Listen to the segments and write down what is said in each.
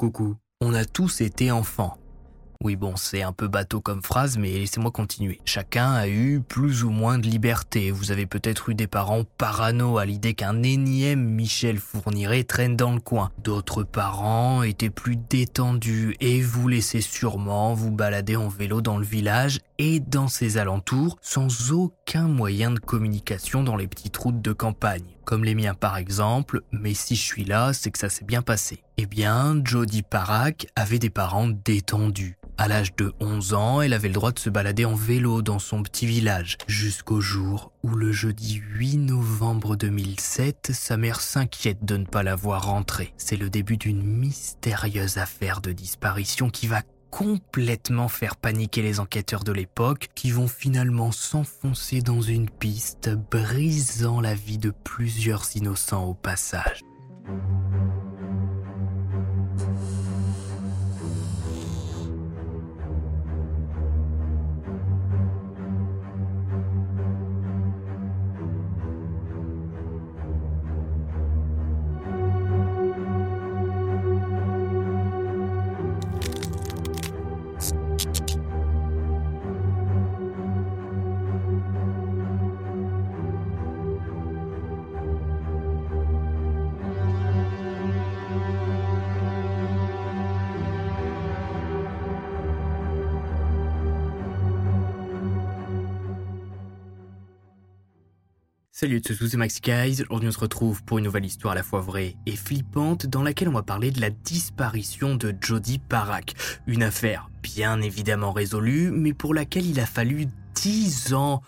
Coucou, on a tous été enfants. Oui bon, c'est un peu bateau comme phrase, mais laissez-moi continuer. Chacun a eu plus ou moins de liberté. Vous avez peut-être eu des parents parano à l'idée qu'un énième Michel Fourniret traîne dans le coin. D'autres parents étaient plus détendus et vous laissaient sûrement vous balader en vélo dans le village et dans ses alentours sans aucun moyen de communication dans les petites routes de campagne comme les miens par exemple, mais si je suis là, c'est que ça s'est bien passé. Eh bien, Jodie Parak avait des parents détendus. À l'âge de 11 ans, elle avait le droit de se balader en vélo dans son petit village, jusqu'au jour où le jeudi 8 novembre 2007, sa mère s'inquiète de ne pas la voir rentrer. C'est le début d'une mystérieuse affaire de disparition qui va complètement faire paniquer les enquêteurs de l'époque qui vont finalement s'enfoncer dans une piste brisant la vie de plusieurs innocents au passage. Salut à tous, c'est Maxi Guys. Aujourd'hui, on se retrouve pour une nouvelle histoire à la fois vraie et flippante dans laquelle on va parler de la disparition de Jody Parak. Une affaire bien évidemment résolue, mais pour laquelle il a fallu 10 ans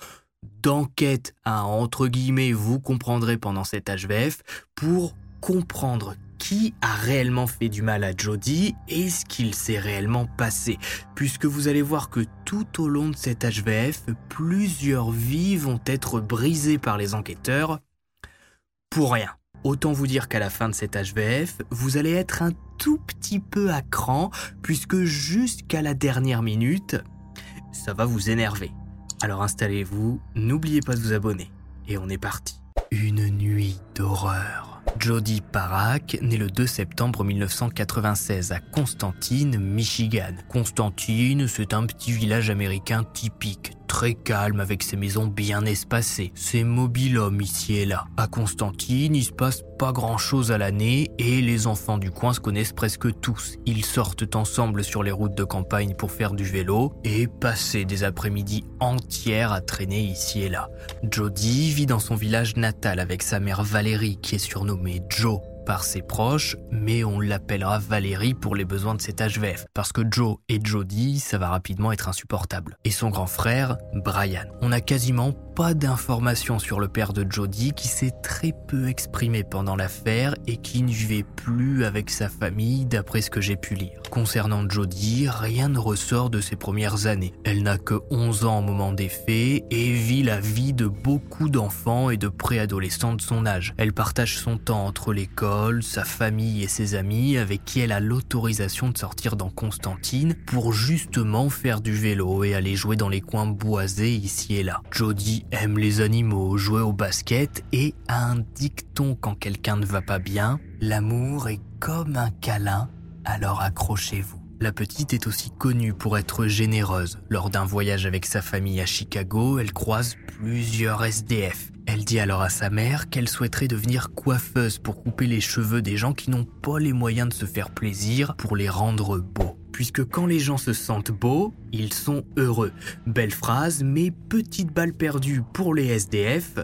d'enquête, à entre guillemets, vous comprendrez pendant cet HVF, pour comprendre qui a réellement fait du mal à Jody et ce qu'il s'est réellement passé. Puisque vous allez voir que tout au long de cet HVF, plusieurs vies vont être brisées par les enquêteurs pour rien. Autant vous dire qu'à la fin de cet HVF, vous allez être un tout petit peu à cran, puisque jusqu'à la dernière minute, ça va vous énerver. Alors installez-vous, n'oubliez pas de vous abonner. Et on est parti. Une nuit d'horreur. Jody Parak, né le 2 septembre 1996 à Constantine, Michigan. Constantine, c'est un petit village américain typique, très calme avec ses maisons bien espacées, ses mobil-hommes ici et là. À Constantine, il se passe pas grand chose à l'année et les enfants du coin se connaissent presque tous. Ils sortent ensemble sur les routes de campagne pour faire du vélo et passer des après-midi entières à traîner ici et là. Jody vit dans son village natal avec sa mère Valérie qui est surnommée Joe par ses proches, mais on l'appellera Valérie pour les besoins de cet HVF, parce que Joe et Jody, ça va rapidement être insupportable. Et son grand frère, Brian. On a quasiment pas d'informations sur le père de Jody qui s'est très peu exprimé pendant l'affaire et qui ne vivait plus avec sa famille d'après ce que j'ai pu lire. Concernant Jody, rien ne ressort de ses premières années. Elle n'a que 11 ans au moment des faits et vit la vie de beaucoup d'enfants et de préadolescents de son âge. Elle partage son temps entre l'école, sa famille et ses amis avec qui elle a l'autorisation de sortir dans Constantine pour justement faire du vélo et aller jouer dans les coins boisés ici et là. Aime les animaux, jouer au basket et a un dicton quand quelqu'un ne va pas bien, l'amour est comme un câlin, alors accrochez-vous. La petite est aussi connue pour être généreuse. Lors d'un voyage avec sa famille à Chicago, elle croise plusieurs SDF. Elle dit alors à sa mère qu'elle souhaiterait devenir coiffeuse pour couper les cheveux des gens qui n'ont pas les moyens de se faire plaisir pour les rendre beaux puisque quand les gens se sentent beaux, ils sont heureux. Belle phrase, mais petite balle perdue pour les SDF,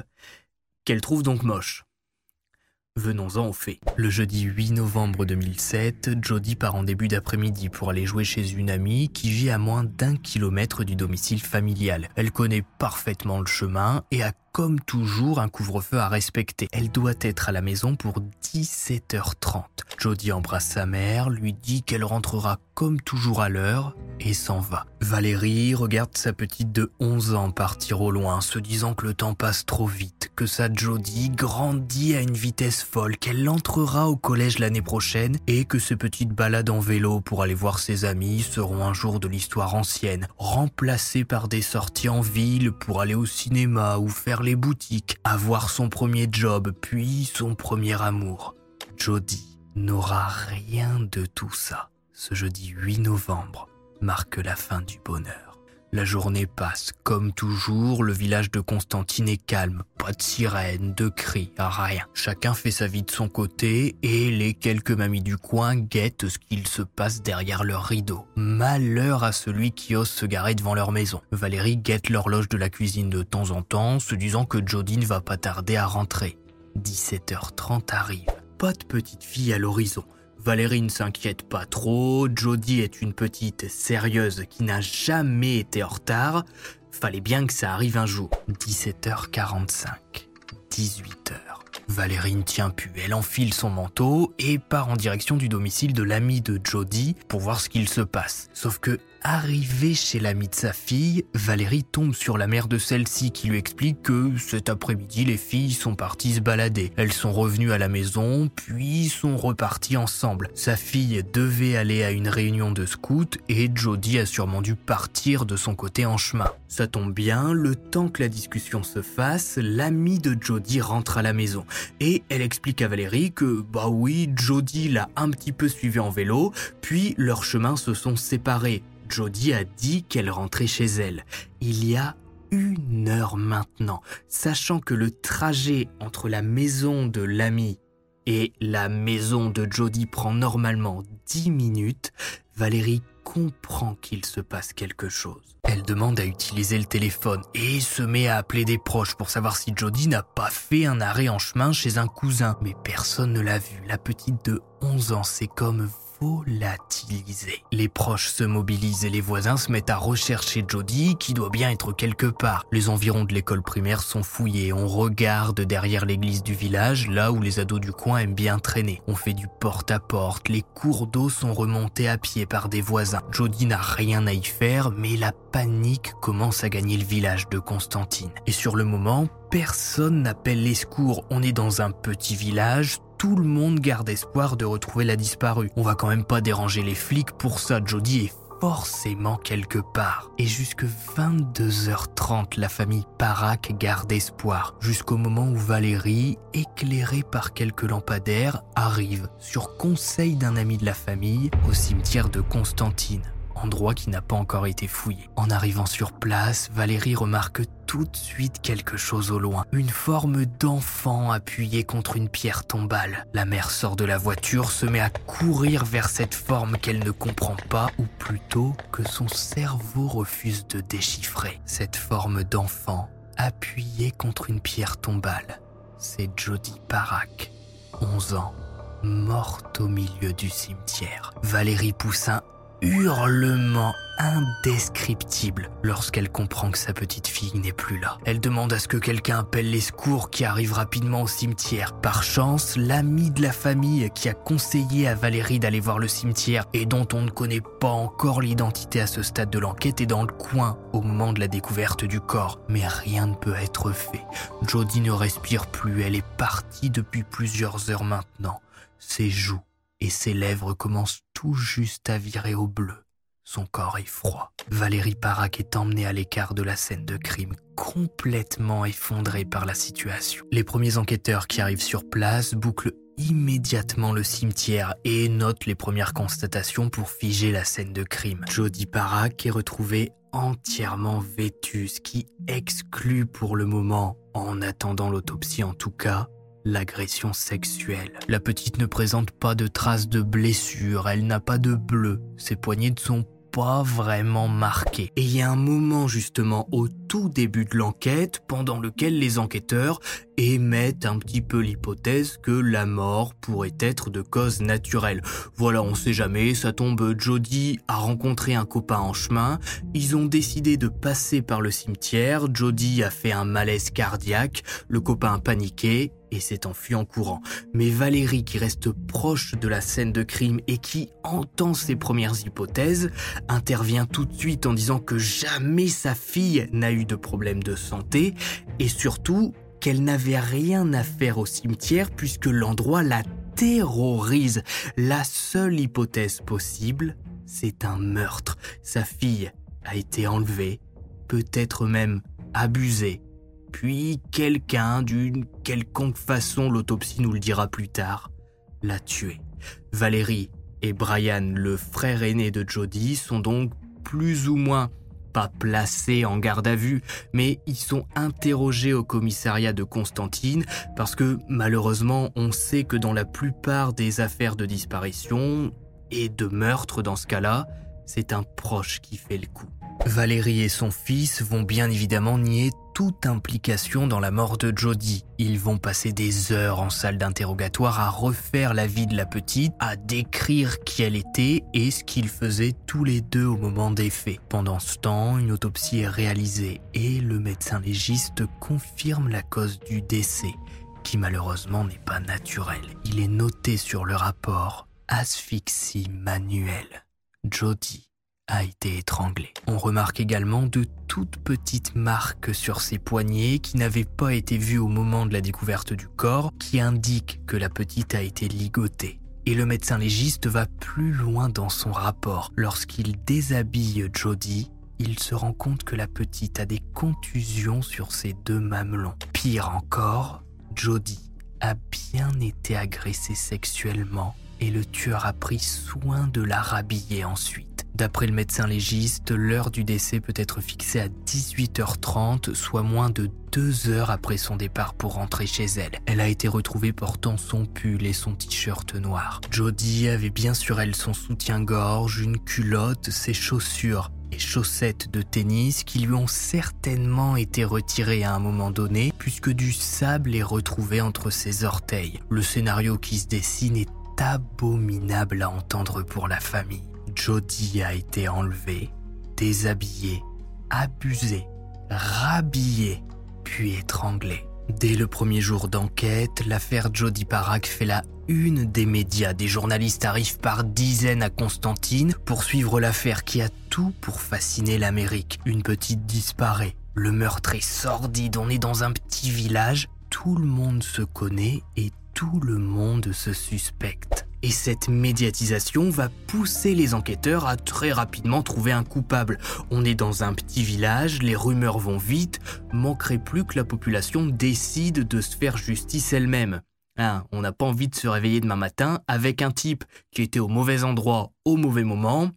qu'elle trouve donc moche. Venons-en au fait. Le jeudi 8 novembre 2007, Jodie part en début d'après-midi pour aller jouer chez une amie qui vit à moins d'un kilomètre du domicile familial. Elle connaît parfaitement le chemin et a comme toujours un couvre-feu à respecter. Elle doit être à la maison pour 17h30. Jodie embrasse sa mère, lui dit qu'elle rentrera comme toujours à l'heure et s'en va. Valérie regarde sa petite de 11 ans partir au loin, se disant que le temps passe trop vite, que sa Jodie grandit à une vitesse folle, qu'elle entrera au collège l'année prochaine et que ses petites balades en vélo pour aller voir ses amis seront un jour de l'histoire ancienne, remplacées par des sorties en ville pour aller au cinéma ou faire les boutiques, avoir son premier job puis son premier amour. Jodie n'aura rien de tout ça. Ce jeudi 8 novembre marque la fin du bonheur. La journée passe. Comme toujours, le village de Constantine est calme. Pas de sirène, de cris, rien. Chacun fait sa vie de son côté et les quelques mamies du coin guettent ce qu'il se passe derrière leur rideau. Malheur à celui qui ose se garer devant leur maison. Valérie guette l'horloge de la cuisine de temps en temps, se disant que Jodie ne va pas tarder à rentrer. 17h30 arrive. Pas de petite fille à l'horizon. Valérie ne s'inquiète pas trop, Jodie est une petite sérieuse qui n'a jamais été en retard. Fallait bien que ça arrive un jour. 17h45, 18h. Valérie ne tient plus, elle enfile son manteau et part en direction du domicile de l'ami de Jodie pour voir ce qu'il se passe. Sauf que Arrivée chez l'ami de sa fille, Valérie tombe sur la mère de celle-ci qui lui explique que cet après-midi, les filles sont parties se balader. Elles sont revenues à la maison, puis sont reparties ensemble. Sa fille devait aller à une réunion de scouts et Jodie a sûrement dû partir de son côté en chemin. Ça tombe bien, le temps que la discussion se fasse, l'ami de Jodie rentre à la maison et elle explique à Valérie que bah oui, Jodie l'a un petit peu suivi en vélo, puis leurs chemins se sont séparés. Jodie a dit qu'elle rentrait chez elle. Il y a une heure maintenant, sachant que le trajet entre la maison de l'ami et la maison de Jodie prend normalement 10 minutes, Valérie comprend qu'il se passe quelque chose. Elle demande à utiliser le téléphone et se met à appeler des proches pour savoir si Jodie n'a pas fait un arrêt en chemin chez un cousin. Mais personne ne l'a vu. La petite de 11 ans, c'est comme volatilisé. Les proches se mobilisent et les voisins se mettent à rechercher Jodie qui doit bien être quelque part. Les environs de l'école primaire sont fouillés. On regarde derrière l'église du village, là où les ados du coin aiment bien traîner. On fait du porte-à-porte. Les cours d'eau sont remontés à pied par des voisins. Jodie n'a rien à y faire, mais la panique commence à gagner le village de Constantine. Et sur le moment, personne n'appelle les secours. On est dans un petit village, tout le monde garde espoir de retrouver la disparue. On va quand même pas déranger les flics pour ça, Jodie est forcément quelque part. Et jusque 22h30, la famille Parac garde espoir, jusqu'au moment où Valérie, éclairée par quelques lampadaires, arrive, sur conseil d'un ami de la famille, au cimetière de Constantine endroit qui n'a pas encore été fouillé. En arrivant sur place, Valérie remarque tout de suite quelque chose au loin. Une forme d'enfant appuyé contre une pierre tombale. La mère sort de la voiture, se met à courir vers cette forme qu'elle ne comprend pas, ou plutôt que son cerveau refuse de déchiffrer. Cette forme d'enfant appuyé contre une pierre tombale. C'est Jodie Parak, 11 ans, morte au milieu du cimetière. Valérie pousse un hurlement indescriptible lorsqu'elle comprend que sa petite fille n'est plus là. Elle demande à ce que quelqu'un appelle les secours qui arrivent rapidement au cimetière. Par chance, l'ami de la famille qui a conseillé à Valérie d'aller voir le cimetière et dont on ne connaît pas encore l'identité à ce stade de l'enquête est dans le coin au moment de la découverte du corps. Mais rien ne peut être fait. Jodie ne respire plus, elle est partie depuis plusieurs heures maintenant. Ses joues et ses lèvres commencent tout juste à virer au bleu. Son corps est froid. Valérie Parac est emmenée à l'écart de la scène de crime, complètement effondrée par la situation. Les premiers enquêteurs qui arrivent sur place bouclent immédiatement le cimetière et notent les premières constatations pour figer la scène de crime. Jodie Parac est retrouvée entièrement vêtue, ce qui exclut pour le moment, en attendant l'autopsie en tout cas, l'agression sexuelle. La petite ne présente pas de traces de blessure, elle n'a pas de bleu, ses poignets ne sont pas vraiment marqué. Et il y a un moment justement au tout début de l'enquête pendant lequel les enquêteurs émettent un petit peu l'hypothèse que la mort pourrait être de cause naturelle. Voilà, on sait jamais, ça tombe, Jody a rencontré un copain en chemin, ils ont décidé de passer par le cimetière, Jody a fait un malaise cardiaque, le copain a paniqué et s'est enfui en courant. Mais Valérie, qui reste proche de la scène de crime et qui entend ses premières hypothèses, intervient tout de suite en disant que jamais sa fille n'a eu de problème de santé et surtout qu'elle n'avait rien à faire au cimetière puisque l'endroit la terrorise. La seule hypothèse possible, c'est un meurtre. Sa fille a été enlevée, peut-être même abusée puis quelqu'un, d'une quelconque façon, l'autopsie nous le dira plus tard, l'a tué. Valérie et Brian, le frère aîné de Jody, sont donc plus ou moins pas placés en garde à vue, mais ils sont interrogés au commissariat de Constantine parce que malheureusement on sait que dans la plupart des affaires de disparition et de meurtre dans ce cas-là, c'est un proche qui fait le coup. Valérie et son fils vont bien évidemment nier toute implication dans la mort de Jody. Ils vont passer des heures en salle d'interrogatoire à refaire la vie de la petite, à décrire qui elle était et ce qu'ils faisaient tous les deux au moment des faits. Pendant ce temps, une autopsie est réalisée et le médecin légiste confirme la cause du décès, qui malheureusement n'est pas naturel. Il est noté sur le rapport asphyxie manuelle. Jody a été étranglée. On remarque également de toutes petites marques sur ses poignets qui n'avaient pas été vues au moment de la découverte du corps, qui indiquent que la petite a été ligotée. Et le médecin légiste va plus loin dans son rapport. Lorsqu'il déshabille Jody, il se rend compte que la petite a des contusions sur ses deux mamelons. Pire encore, Jody a bien été agressée sexuellement et le tueur a pris soin de la rhabiller ensuite. D'après le médecin légiste, l'heure du décès peut être fixée à 18h30, soit moins de deux heures après son départ pour rentrer chez elle. Elle a été retrouvée portant son pull et son t-shirt noir. Jodie avait bien sur elle son soutien-gorge, une culotte, ses chaussures et chaussettes de tennis qui lui ont certainement été retirées à un moment donné puisque du sable est retrouvé entre ses orteils. Le scénario qui se dessine est abominable à entendre pour la famille. Jody a été enlevée, déshabillée, abusée, rhabillée, puis étranglée. Dès le premier jour d'enquête, l'affaire Jody Parak fait la une des médias. Des journalistes arrivent par dizaines à Constantine pour suivre l'affaire qui a tout pour fasciner l'Amérique. Une petite disparaît. Le meurtre est sordide. On est dans un petit village. Tout le monde se connaît et tout le monde se suspecte. Et cette médiatisation va pousser les enquêteurs à très rapidement trouver un coupable. On est dans un petit village, les rumeurs vont vite, manquerait plus que la population décide de se faire justice elle-même. Hein, on n'a pas envie de se réveiller demain matin avec un type qui était au mauvais endroit au mauvais moment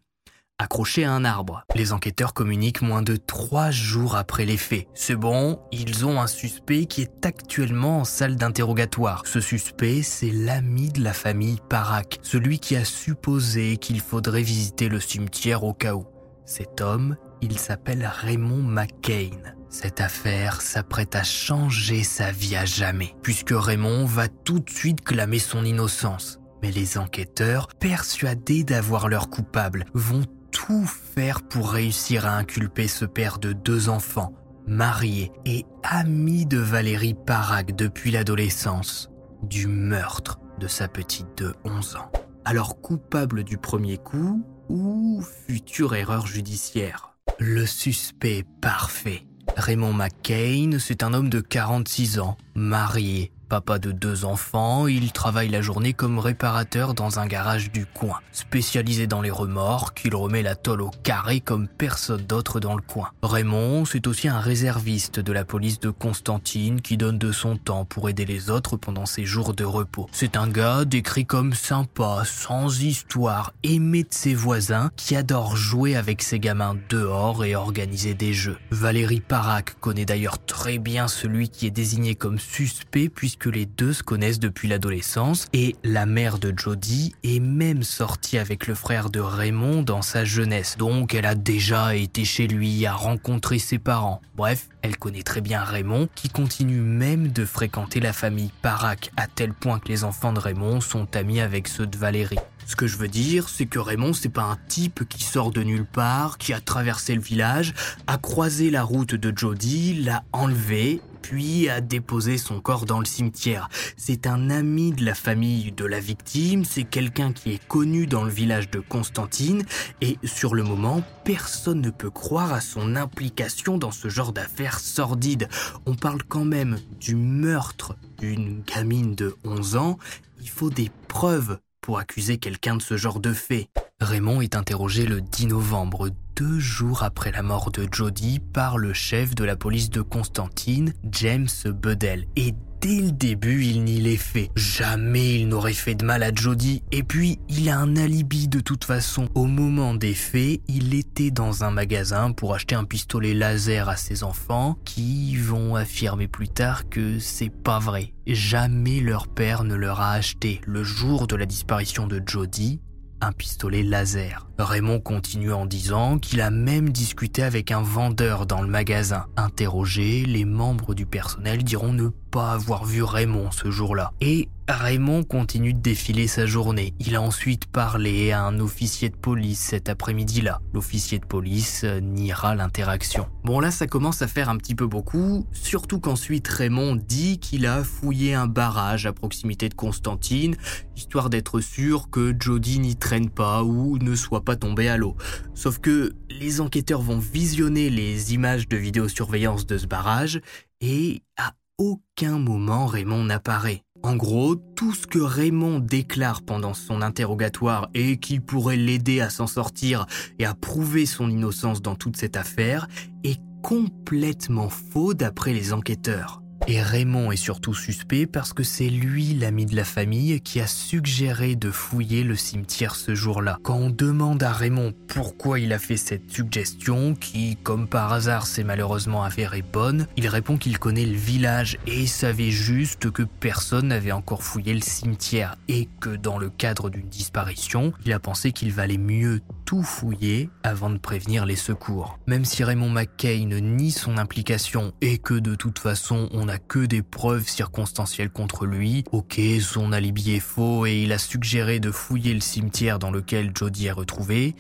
accroché à un arbre. Les enquêteurs communiquent moins de trois jours après les faits. C'est bon, ils ont un suspect qui est actuellement en salle d'interrogatoire. Ce suspect, c'est l'ami de la famille Parak, celui qui a supposé qu'il faudrait visiter le cimetière au cas où. Cet homme, il s'appelle Raymond McCain. Cette affaire s'apprête à changer sa vie à jamais, puisque Raymond va tout de suite clamer son innocence. Mais les enquêteurs, persuadés d'avoir leur coupable, vont tout faire pour réussir à inculper ce père de deux enfants, marié et ami de Valérie Parag depuis l'adolescence, du meurtre de sa petite de 11 ans. Alors coupable du premier coup ou future erreur judiciaire? Le suspect parfait. Raymond McCain, c'est un homme de 46 ans, marié, Papa de deux enfants, il travaille la journée comme réparateur dans un garage du coin. Spécialisé dans les remorques, il remet la tôle au carré comme personne d'autre dans le coin. Raymond, c'est aussi un réserviste de la police de Constantine qui donne de son temps pour aider les autres pendant ses jours de repos. C'est un gars décrit comme sympa, sans histoire, aimé de ses voisins, qui adore jouer avec ses gamins dehors et organiser des jeux. Valérie Parac connaît d'ailleurs très bien celui qui est désigné comme suspect puisque que les deux se connaissent depuis l'adolescence et la mère de Jody est même sortie avec le frère de Raymond dans sa jeunesse. Donc elle a déjà été chez lui, à rencontrer ses parents. Bref, elle connaît très bien Raymond qui continue même de fréquenter la famille Parac à tel point que les enfants de Raymond sont amis avec ceux de Valérie. Ce que je veux dire, c'est que Raymond, c'est pas un type qui sort de nulle part, qui a traversé le village, a croisé la route de Jody, l'a enlevé, puis a déposé son corps dans le cimetière. C'est un ami de la famille de la victime, c'est quelqu'un qui est connu dans le village de Constantine, et sur le moment, personne ne peut croire à son implication dans ce genre d'affaires sordides. On parle quand même du meurtre d'une gamine de 11 ans, il faut des preuves pour accuser quelqu'un de ce genre de fait. Raymond est interrogé le 10 novembre, deux jours après la mort de Jody, par le chef de la police de Constantine, James Bedell. Et dès le début, il nie les faits. Jamais il n'aurait fait de mal à Jody. Et puis, il a un alibi de toute façon. Au moment des faits, il était dans un magasin pour acheter un pistolet laser à ses enfants, qui vont affirmer plus tard que c'est pas vrai. Jamais leur père ne leur a acheté, le jour de la disparition de Jody, un pistolet laser. Raymond continue en disant qu'il a même discuté avec un vendeur dans le magasin. Interrogé, les membres du personnel diront ne avoir vu Raymond ce jour-là. Et Raymond continue de défiler sa journée. Il a ensuite parlé à un officier de police cet après-midi-là. L'officier de police euh, niera l'interaction. Bon là ça commence à faire un petit peu beaucoup, surtout qu'ensuite Raymond dit qu'il a fouillé un barrage à proximité de Constantine, histoire d'être sûr que Jody n'y traîne pas ou ne soit pas tombé à l'eau. Sauf que les enquêteurs vont visionner les images de vidéosurveillance de ce barrage et à aucun moment Raymond n'apparaît. En gros, tout ce que Raymond déclare pendant son interrogatoire et qui pourrait l'aider à s'en sortir et à prouver son innocence dans toute cette affaire est complètement faux d'après les enquêteurs. Et Raymond est surtout suspect parce que c'est lui l'ami de la famille qui a suggéré de fouiller le cimetière ce jour-là. Quand on demande à Raymond pourquoi il a fait cette suggestion, qui comme par hasard s'est malheureusement avérée bonne, il répond qu'il connaît le village et savait juste que personne n'avait encore fouillé le cimetière et que dans le cadre d'une disparition, il a pensé qu'il valait mieux tout fouiller avant de prévenir les secours. Même si Raymond McCain nie son implication et que de toute façon on que des preuves circonstancielles contre lui. Ok, son alibi est faux et il a suggéré de fouiller le cimetière dans lequel Jody est retrouvé mais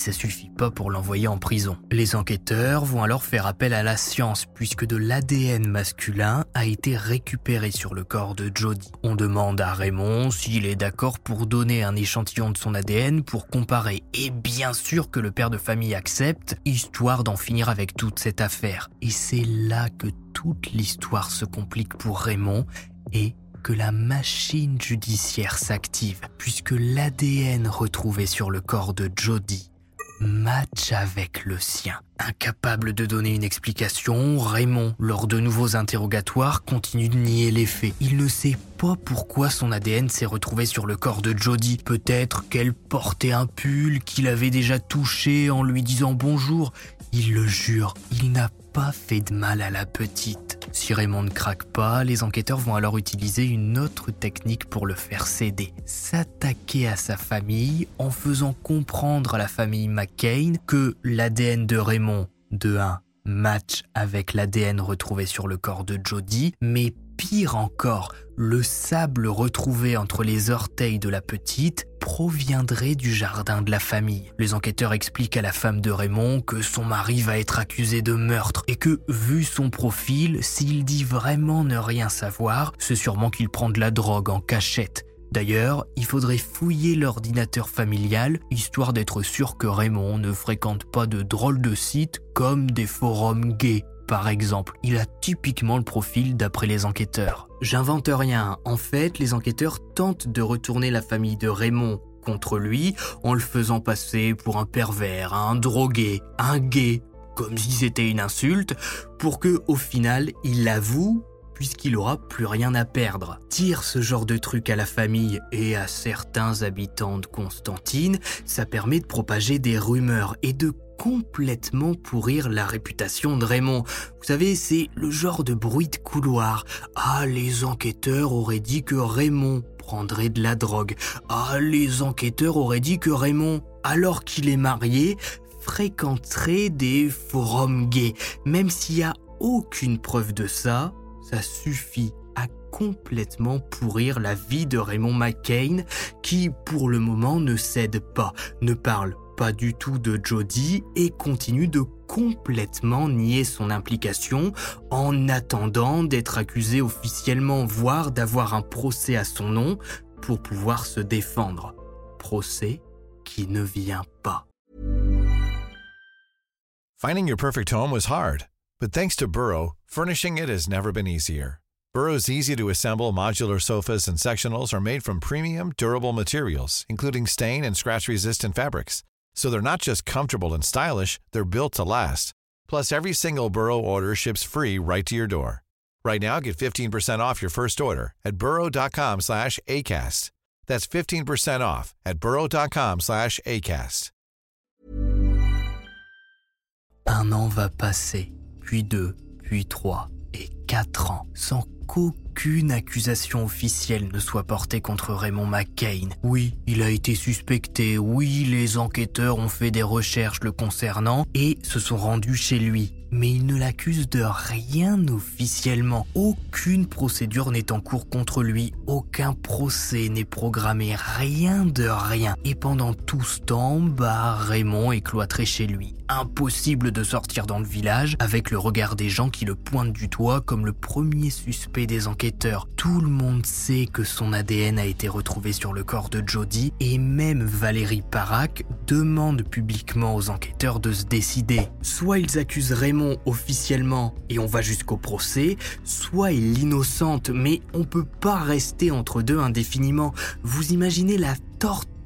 ça suffit pas pour l'envoyer en prison. Les enquêteurs vont alors faire appel à la science puisque de l'ADN masculin a été récupéré sur le corps de Jody. On demande à Raymond s'il est d'accord pour donner un échantillon de son ADN pour comparer et bien sûr que le père de famille accepte, histoire d'en finir avec toute cette affaire. Et c'est là que toute l'histoire se complique pour Raymond et que la machine judiciaire s'active, puisque l'ADN retrouvé sur le corps de Jody match avec le sien. Incapable de donner une explication, Raymond, lors de nouveaux interrogatoires, continue de nier les faits. Il ne sait pas pourquoi son ADN s'est retrouvé sur le corps de Jody. Peut-être qu'elle portait un pull qu'il avait déjà touché en lui disant bonjour. Il le jure, il n'a pas fait de mal à la petite. Si Raymond ne craque pas, les enquêteurs vont alors utiliser une autre technique pour le faire céder. S'attaquer à sa famille en faisant comprendre à la famille McCain que l'ADN de Raymond, de 1, match avec l'ADN retrouvé sur le corps de Jody, mais pire encore, le sable retrouvé entre les orteils de la petite proviendrait du jardin de la famille. Les enquêteurs expliquent à la femme de Raymond que son mari va être accusé de meurtre et que, vu son profil, s'il dit vraiment ne rien savoir, c'est sûrement qu'il prend de la drogue en cachette. D'ailleurs, il faudrait fouiller l'ordinateur familial, histoire d'être sûr que Raymond ne fréquente pas de drôles de sites comme des forums gays par exemple. Il a typiquement le profil d'après les enquêteurs. J'invente rien. En fait, les enquêteurs tentent de retourner la famille de Raymond contre lui en le faisant passer pour un pervers, un drogué, un gay, comme si c'était une insulte, pour que au final il l'avoue puisqu'il aura plus rien à perdre. Tire ce genre de truc à la famille et à certains habitants de Constantine, ça permet de propager des rumeurs et de complètement pourrir la réputation de Raymond. Vous savez, c'est le genre de bruit de couloir. Ah, les enquêteurs auraient dit que Raymond prendrait de la drogue. Ah, les enquêteurs auraient dit que Raymond, alors qu'il est marié, fréquenterait des forums gays. Même s'il n'y a aucune preuve de ça, ça suffit à complètement pourrir la vie de Raymond McCain, qui pour le moment ne cède pas, ne parle pas du tout de Jody et continue de complètement nier son implication en attendant d'être accusé officiellement, voire d'avoir un procès à son nom pour pouvoir se défendre. Procès qui ne vient pas. Finding your perfect home was hard, but thanks to Burrow, furnishing it has never been easier. Burrow's easy to assemble modular sofas and sectionals are made from premium, durable materials, including stain and scratch resistant fabrics. So they're not just comfortable and stylish, they're built to last. Plus, every single Burrow order ships free right to your door. Right now, get 15% off your first order at burrow.com slash ACAST. That's 15% off at burrow.com slash ACAST. Un an va passer, puis deux, puis trois, et quatre ans, sans qu'aucune accusation officielle ne soit portée contre Raymond McCain. Oui, il a été suspecté, oui, les enquêteurs ont fait des recherches le concernant et se sont rendus chez lui mais il ne l'accuse de rien officiellement. Aucune procédure n'est en cours contre lui, aucun procès n'est programmé, rien de rien. Et pendant tout ce temps, bah, Raymond est cloîtré chez lui. Impossible de sortir dans le village avec le regard des gens qui le pointent du doigt comme le premier suspect des enquêteurs. Tout le monde sait que son ADN a été retrouvé sur le corps de Jody et même Valérie Parac demande publiquement aux enquêteurs de se décider. Soit ils accusent Raymond officiellement et on va jusqu'au procès, soit elle l'innocente, mais on peut pas rester entre deux indéfiniment. Vous imaginez la torture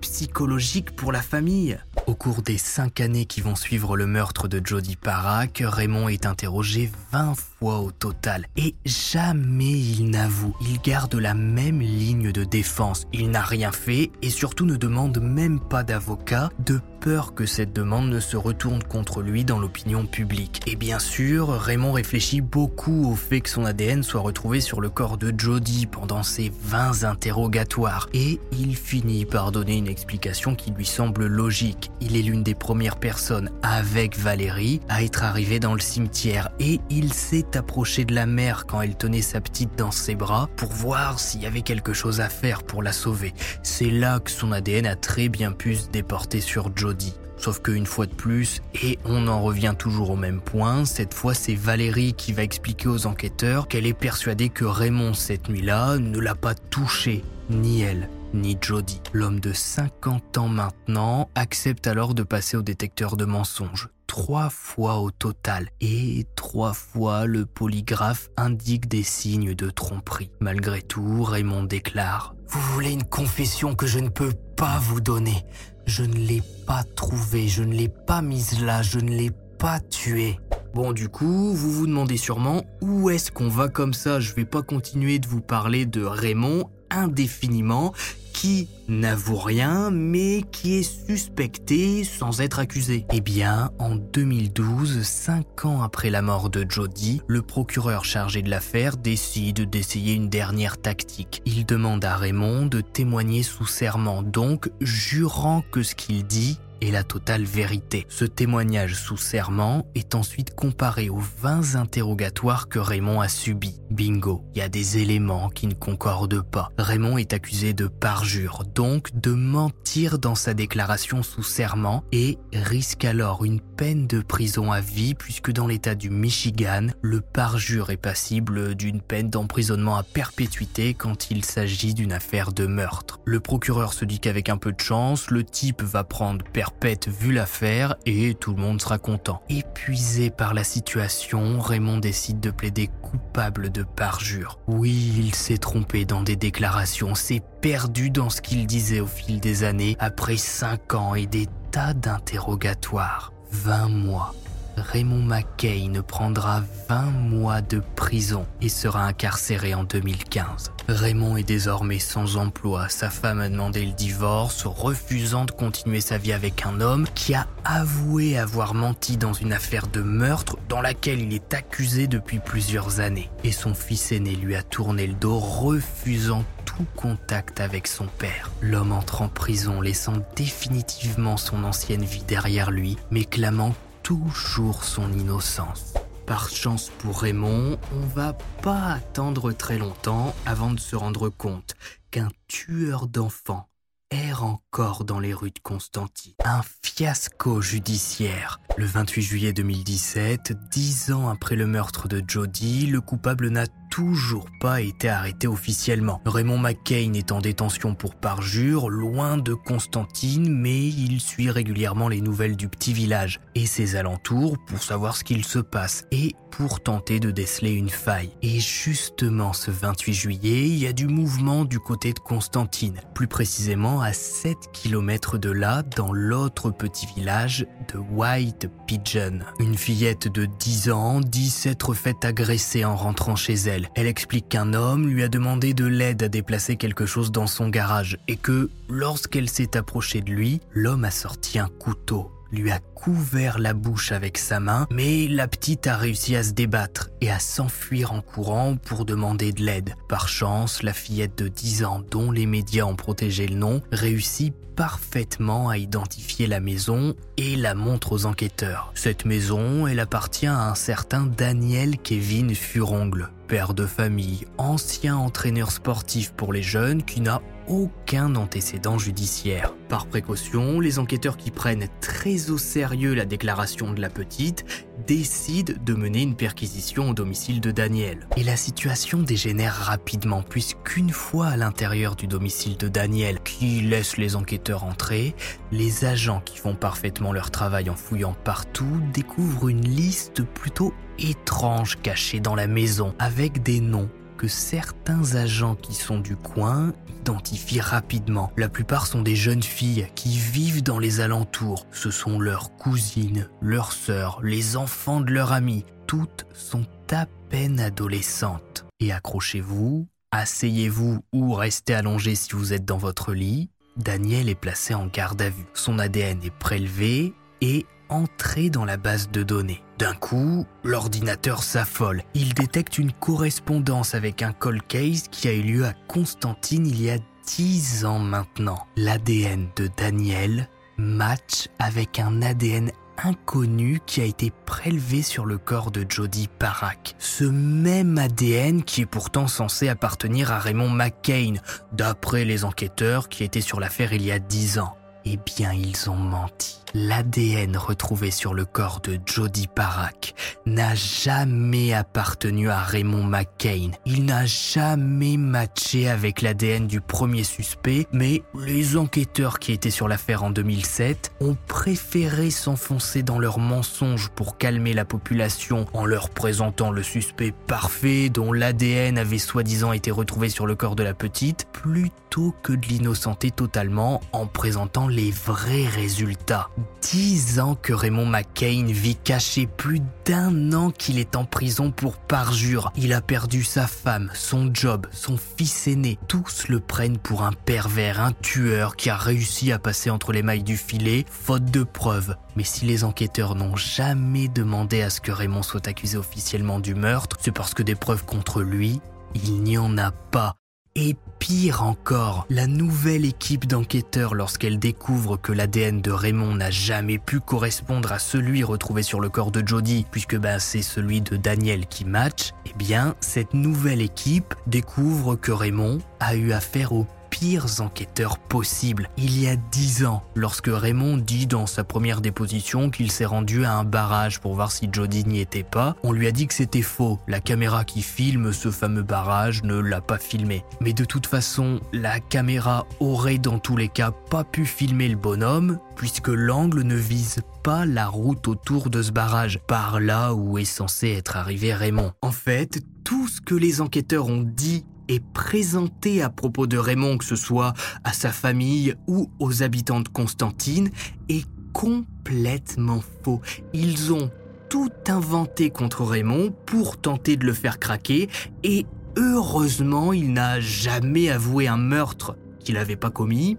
psychologique pour la famille. Au cours des cinq années qui vont suivre le meurtre de Jody Parrack, Raymond est interrogé 20 au total et jamais il n'avoue. Il garde la même ligne de défense. Il n'a rien fait et surtout ne demande même pas d'avocat de peur que cette demande ne se retourne contre lui dans l'opinion publique. Et bien sûr, Raymond réfléchit beaucoup au fait que son ADN soit retrouvé sur le corps de Jody pendant ses 20 interrogatoires et il finit par donner une explication qui lui semble logique. Il est l'une des premières personnes avec Valérie à être arrivé dans le cimetière et il s'est approché de la mère quand elle tenait sa petite dans ses bras pour voir s'il y avait quelque chose à faire pour la sauver. C'est là que son ADN a très bien pu se déporter sur Jody. Sauf qu'une fois de plus, et on en revient toujours au même point, cette fois c'est Valérie qui va expliquer aux enquêteurs qu'elle est persuadée que Raymond cette nuit-là ne l'a pas touché, ni elle, ni Jody. L'homme de 50 ans maintenant accepte alors de passer au détecteur de mensonges trois fois au total et trois fois le polygraphe indique des signes de tromperie. Malgré tout, Raymond déclare ⁇ Vous voulez une confession que je ne peux pas vous donner Je ne l'ai pas trouvée, je ne l'ai pas mise là, je ne l'ai pas tuée. Bon, du coup, vous vous demandez sûrement où est-ce qu'on va comme ça Je vais pas continuer de vous parler de Raymond indéfiniment qui n'avoue rien mais qui est suspecté sans être accusé. Eh bien, en 2012, cinq ans après la mort de Jody, le procureur chargé de l'affaire décide d'essayer une dernière tactique. Il demande à Raymond de témoigner sous serment, donc jurant que ce qu'il dit et la totale vérité. Ce témoignage sous serment est ensuite comparé aux 20 interrogatoires que Raymond a subis. Bingo, il y a des éléments qui ne concordent pas. Raymond est accusé de parjure, donc de mentir dans sa déclaration sous serment et risque alors une peine de prison à vie puisque dans l'état du Michigan, le parjure est passible d'une peine d'emprisonnement à perpétuité quand il s'agit d'une affaire de meurtre. Le procureur se dit qu'avec un peu de chance, le type va prendre perpète vu l'affaire et tout le monde sera content. Épuisé par la situation, Raymond décide de plaider coupable de parjure. Oui, il s'est trompé dans des déclarations, s'est perdu dans ce qu'il disait au fil des années après 5 ans et des tas d'interrogatoires. 20 mois Raymond McCain prendra 20 mois de prison et sera incarcéré en 2015. Raymond est désormais sans emploi. Sa femme a demandé le divorce, refusant de continuer sa vie avec un homme qui a avoué avoir menti dans une affaire de meurtre dans laquelle il est accusé depuis plusieurs années. Et son fils aîné lui a tourné le dos, refusant tout contact avec son père. L'homme entre en prison, laissant définitivement son ancienne vie derrière lui, mais clamant toujours son innocence. Par chance pour Raymond, on va pas attendre très longtemps avant de se rendre compte qu'un tueur d'enfants erre encore dans les rues de Constantine. Un fiasco judiciaire. Le 28 juillet 2017, dix ans après le meurtre de Jody, le coupable n'a toujours pas été arrêté officiellement. Raymond McCain est en détention pour parjure, loin de Constantine, mais il suit régulièrement les nouvelles du petit village et ses alentours pour savoir ce qu'il se passe et pour tenter de déceler une faille. Et justement ce 28 juillet, il y a du mouvement du côté de Constantine, plus précisément à 7 km de là, dans l'autre petit village de White Pigeon. Une fillette de 10 ans dit s'être faite agresser en rentrant chez elle elle. explique qu'un homme lui a demandé de l'aide à déplacer quelque chose dans son garage et que lorsqu'elle s'est approchée de lui, l'homme a sorti un couteau lui a couvert la bouche avec sa main, mais la petite a réussi à se débattre et à s'enfuir en courant pour demander de l'aide. Par chance, la fillette de 10 ans, dont les médias ont protégé le nom, réussit parfaitement à identifier la maison et la montre aux enquêteurs. Cette maison, elle appartient à un certain Daniel Kevin Furongle, père de famille, ancien entraîneur sportif pour les jeunes qui n'a aucun antécédent judiciaire. Par précaution, les enquêteurs qui prennent très au sérieux la déclaration de la petite décident de mener une perquisition au domicile de Daniel. Et la situation dégénère rapidement puisqu'une fois à l'intérieur du domicile de Daniel qui laisse les enquêteurs entrer, les agents qui font parfaitement leur travail en fouillant partout découvrent une liste plutôt étrange cachée dans la maison avec des noms que certains agents qui sont du coin identifient rapidement. La plupart sont des jeunes filles qui vivent dans les alentours. Ce sont leurs cousines, leurs sœurs, les enfants de leurs amis. Toutes sont à peine adolescentes. Et accrochez-vous, asseyez-vous ou restez allongé si vous êtes dans votre lit. Daniel est placé en garde à vue. Son ADN est prélevé et entré dans la base de données. D'un coup, l'ordinateur s'affole. Il détecte une correspondance avec un call case qui a eu lieu à Constantine il y a 10 ans maintenant. L'ADN de Daniel match avec un ADN inconnu qui a été prélevé sur le corps de Jody Parak. Ce même ADN qui est pourtant censé appartenir à Raymond McCain, d'après les enquêteurs qui étaient sur l'affaire il y a 10 ans. Eh bien, ils ont menti. L'ADN retrouvé sur le corps de Jody Parak n'a jamais appartenu à Raymond McCain. Il n'a jamais matché avec l'ADN du premier suspect, mais les enquêteurs qui étaient sur l'affaire en 2007 ont préféré s'enfoncer dans leurs mensonges pour calmer la population en leur présentant le suspect parfait dont l'ADN avait soi-disant été retrouvé sur le corps de la petite, plutôt que de l'innocenter totalement en présentant les vrais résultats. Dix ans que Raymond McCain vit caché, plus d'un an qu'il est en prison pour parjure. Il a perdu sa femme, son job, son fils aîné. Tous le prennent pour un pervers, un tueur qui a réussi à passer entre les mailles du filet, faute de preuves. Mais si les enquêteurs n'ont jamais demandé à ce que Raymond soit accusé officiellement du meurtre, c'est parce que des preuves contre lui, il n'y en a pas. Et pire encore, la nouvelle équipe d'enquêteurs, lorsqu'elle découvre que l'ADN de Raymond n'a jamais pu correspondre à celui retrouvé sur le corps de Jody, puisque ben, c'est celui de Daniel qui match, eh bien, cette nouvelle équipe découvre que Raymond a eu affaire au pires enquêteurs possibles. Il y a dix ans, lorsque Raymond dit dans sa première déposition qu'il s'est rendu à un barrage pour voir si Jody n'y était pas, on lui a dit que c'était faux. La caméra qui filme ce fameux barrage ne l'a pas filmé. Mais de toute façon, la caméra aurait dans tous les cas pas pu filmer le bonhomme, puisque l'angle ne vise pas la route autour de ce barrage, par là où est censé être arrivé Raymond. En fait, tout ce que les enquêteurs ont dit est présenté à propos de Raymond, que ce soit à sa famille ou aux habitants de Constantine, est complètement faux. Ils ont tout inventé contre Raymond pour tenter de le faire craquer et heureusement il n'a jamais avoué un meurtre qu'il n'avait pas commis.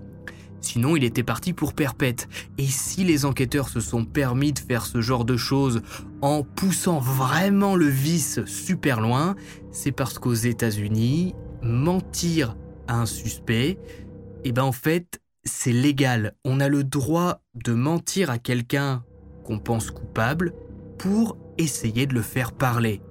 Sinon, il était parti pour perpète. Et si les enquêteurs se sont permis de faire ce genre de choses en poussant vraiment le vice super loin, c'est parce qu'aux États-Unis, mentir à un suspect, eh ben en fait, c'est légal. On a le droit de mentir à quelqu'un qu'on pense coupable pour essayer de le faire parler.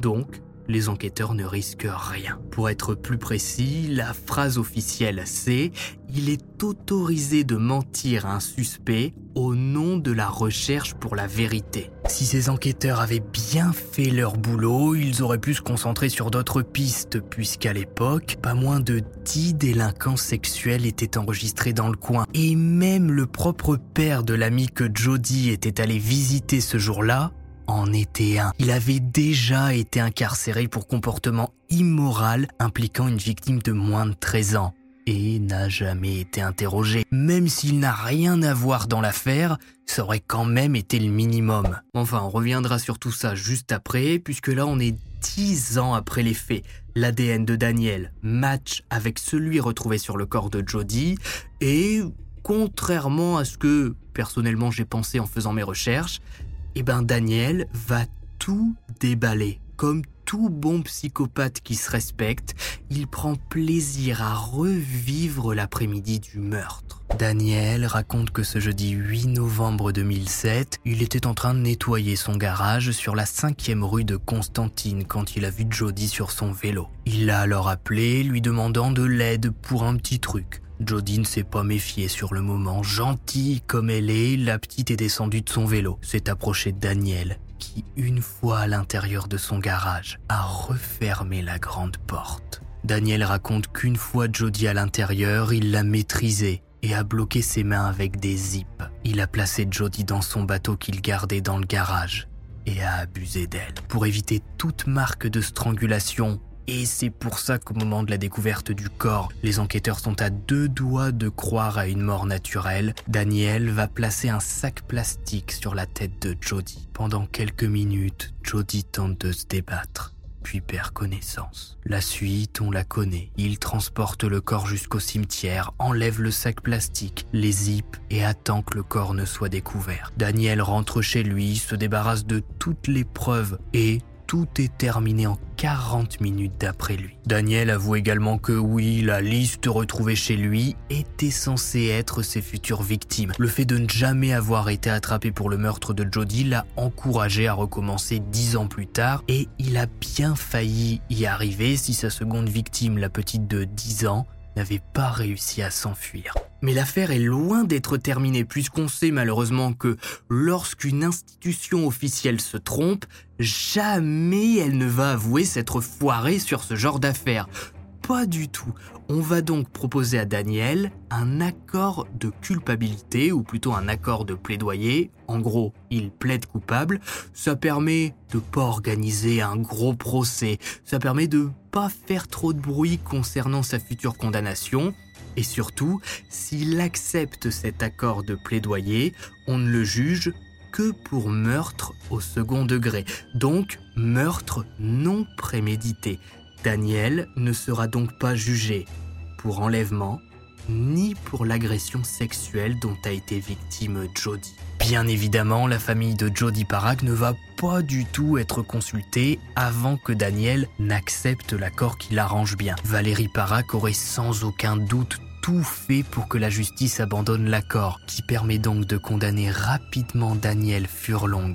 Donc, les enquêteurs ne risquent rien. Pour être plus précis, la phrase officielle c'est ⁇ Il est autorisé de mentir à un suspect au nom de la recherche pour la vérité ⁇ Si ces enquêteurs avaient bien fait leur boulot, ils auraient pu se concentrer sur d'autres pistes, puisqu'à l'époque, pas moins de 10 délinquants sexuels étaient enregistrés dans le coin. Et même le propre père de l'ami que Jody était allé visiter ce jour-là en était un. Il avait déjà été incarcéré pour comportement immoral impliquant une victime de moins de 13 ans et n'a jamais été interrogé. Même s'il n'a rien à voir dans l'affaire, ça aurait quand même été le minimum. Enfin, on reviendra sur tout ça juste après, puisque là on est 10 ans après les faits. L'ADN de Daniel match avec celui retrouvé sur le corps de Jody, et contrairement à ce que personnellement j'ai pensé en faisant mes recherches, eh ben Daniel va tout déballer. Comme tout bon psychopathe qui se respecte, il prend plaisir à revivre l'après-midi du meurtre. Daniel raconte que ce jeudi 8 novembre 2007, il était en train de nettoyer son garage sur la cinquième rue de Constantine quand il a vu Jody sur son vélo. Il l'a alors appelé, lui demandant de l'aide pour un petit truc. Jodie ne s'est pas méfiée sur le moment. Gentille comme elle est, la petite est descendue de son vélo, s'est approchée de Daniel, qui, une fois à l'intérieur de son garage, a refermé la grande porte. Daniel raconte qu'une fois Jodie à l'intérieur, il l'a maîtrisée et a bloqué ses mains avec des zips. Il a placé Jodie dans son bateau qu'il gardait dans le garage et a abusé d'elle. Pour éviter toute marque de strangulation, et c'est pour ça qu'au moment de la découverte du corps, les enquêteurs sont à deux doigts de croire à une mort naturelle. Daniel va placer un sac plastique sur la tête de Jody. Pendant quelques minutes, Jody tente de se débattre puis perd connaissance. La suite, on la connaît. Il transporte le corps jusqu'au cimetière, enlève le sac plastique, les zips et attend que le corps ne soit découvert. Daniel rentre chez lui, se débarrasse de toutes les preuves et tout est terminé en 40 minutes d'après lui. Daniel avoue également que oui, la liste retrouvée chez lui était censée être ses futures victimes. Le fait de ne jamais avoir été attrapé pour le meurtre de Jody l'a encouragé à recommencer dix ans plus tard et il a bien failli y arriver si sa seconde victime, la petite de 10 ans, n'avait pas réussi à s'enfuir. Mais l'affaire est loin d'être terminée puisqu'on sait malheureusement que lorsqu'une institution officielle se trompe, jamais elle ne va avouer s'être foirée sur ce genre d'affaires. Pas du tout. On va donc proposer à Daniel un accord de culpabilité, ou plutôt un accord de plaidoyer. En gros, il plaide coupable. Ça permet de pas organiser un gros procès. Ça permet de pas faire trop de bruit concernant sa future condamnation. Et surtout, s'il accepte cet accord de plaidoyer, on ne le juge que pour meurtre au second degré, donc meurtre non prémédité. Daniel ne sera donc pas jugé pour enlèvement ni pour l'agression sexuelle dont a été victime Jody. Bien évidemment, la famille de Jody Parag ne va pas du tout être consultée avant que Daniel n'accepte l'accord qui l'arrange bien. Valérie Parag aurait sans aucun doute tout fait pour que la justice abandonne l'accord, qui permet donc de condamner rapidement Daniel Furlong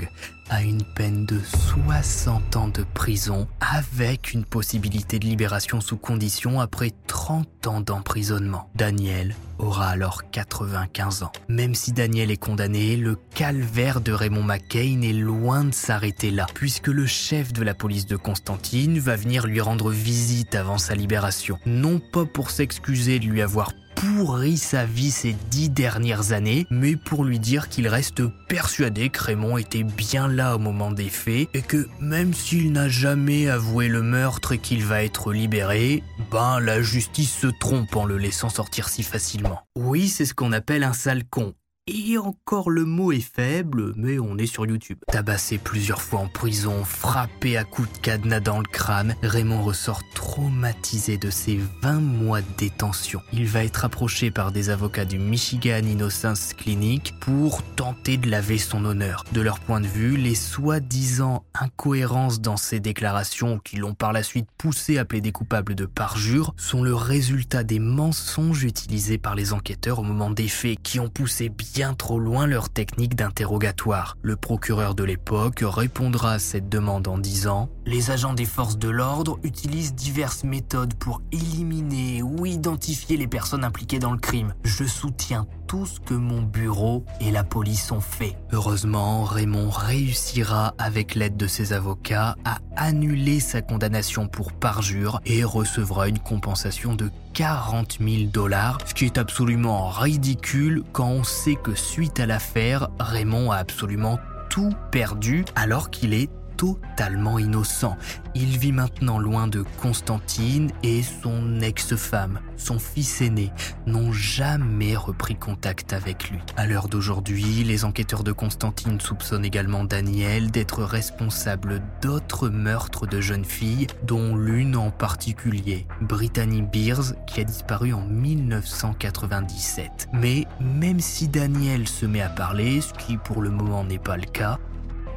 à une peine de 60 ans de prison avec une possibilité de libération sous condition après 30 ans d'emprisonnement. Daniel aura alors 95 ans. Même si Daniel est condamné, le calvaire de Raymond McCain est loin de s'arrêter là, puisque le chef de la police de Constantine va venir lui rendre visite avant sa libération. Non pas pour s'excuser de lui avoir pourri sa vie ces dix dernières années, mais pour lui dire qu'il reste persuadé que Raymond était bien là au moment des faits et que même s'il n'a jamais avoué le meurtre et qu'il va être libéré, ben la justice se trompe en le laissant sortir si facilement. Oui, c'est ce qu'on appelle un sale con. Et encore le mot est faible, mais on est sur YouTube. Tabassé plusieurs fois en prison, frappé à coups de cadenas dans le crâne, Raymond ressort traumatisé de ses 20 mois de détention. Il va être approché par des avocats du Michigan Innocence Clinic pour tenter de laver son honneur. De leur point de vue, les soi-disant incohérences dans ses déclarations qui l'ont par la suite poussé à plaider coupable de parjure sont le résultat des mensonges utilisés par les enquêteurs au moment des faits qui ont poussé bien bien trop loin leur technique d'interrogatoire. Le procureur de l'époque répondra à cette demande en disant ⁇ Les agents des forces de l'ordre utilisent diverses méthodes pour éliminer ou identifier les personnes impliquées dans le crime. Je soutiens tout ce que mon bureau et la police ont fait. Heureusement, Raymond réussira, avec l'aide de ses avocats, à annuler sa condamnation pour parjure et recevra une compensation de 40 000 dollars, ce qui est absolument ridicule quand on sait que suite à l'affaire, Raymond a absolument tout perdu alors qu'il est totalement innocent. Il vit maintenant loin de Constantine et son ex-femme, son fils aîné, n'ont jamais repris contact avec lui. À l'heure d'aujourd'hui, les enquêteurs de Constantine soupçonnent également Daniel d'être responsable d'autres meurtres de jeunes filles, dont l'une en particulier, Brittany Beers, qui a disparu en 1997. Mais même si Daniel se met à parler, ce qui pour le moment n'est pas le cas,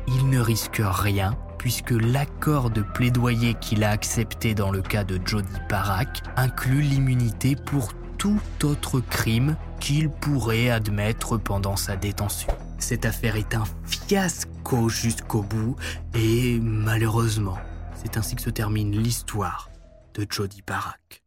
il ne risque rien puisque l'accord de plaidoyer qu'il a accepté dans le cas de Jody Parak inclut l'immunité pour tout autre crime qu'il pourrait admettre pendant sa détention. Cette affaire est un fiasco jusqu'au bout et malheureusement, c'est ainsi que se termine l'histoire de Jody Parak.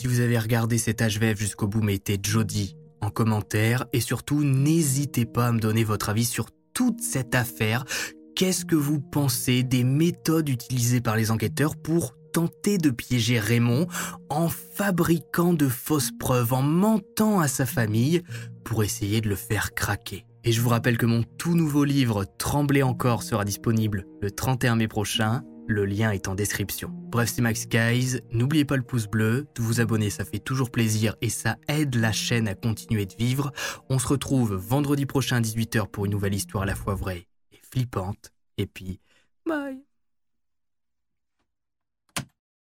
Si vous avez regardé cet HVF jusqu'au bout, mettez Jody en commentaire et surtout n'hésitez pas à me donner votre avis sur toute cette affaire. Qu'est-ce que vous pensez des méthodes utilisées par les enquêteurs pour tenter de piéger Raymond en fabriquant de fausses preuves, en mentant à sa famille pour essayer de le faire craquer? Et je vous rappelle que mon tout nouveau livre Trembler encore sera disponible le 31 mai prochain le lien est en description. Bref, c'est Max Guys. N'oubliez pas le pouce bleu, de vous abonner, ça fait toujours plaisir et ça aide la chaîne à continuer de vivre. On se retrouve vendredi prochain à 18h pour une nouvelle histoire à la fois vraie et flippante. Et puis, bye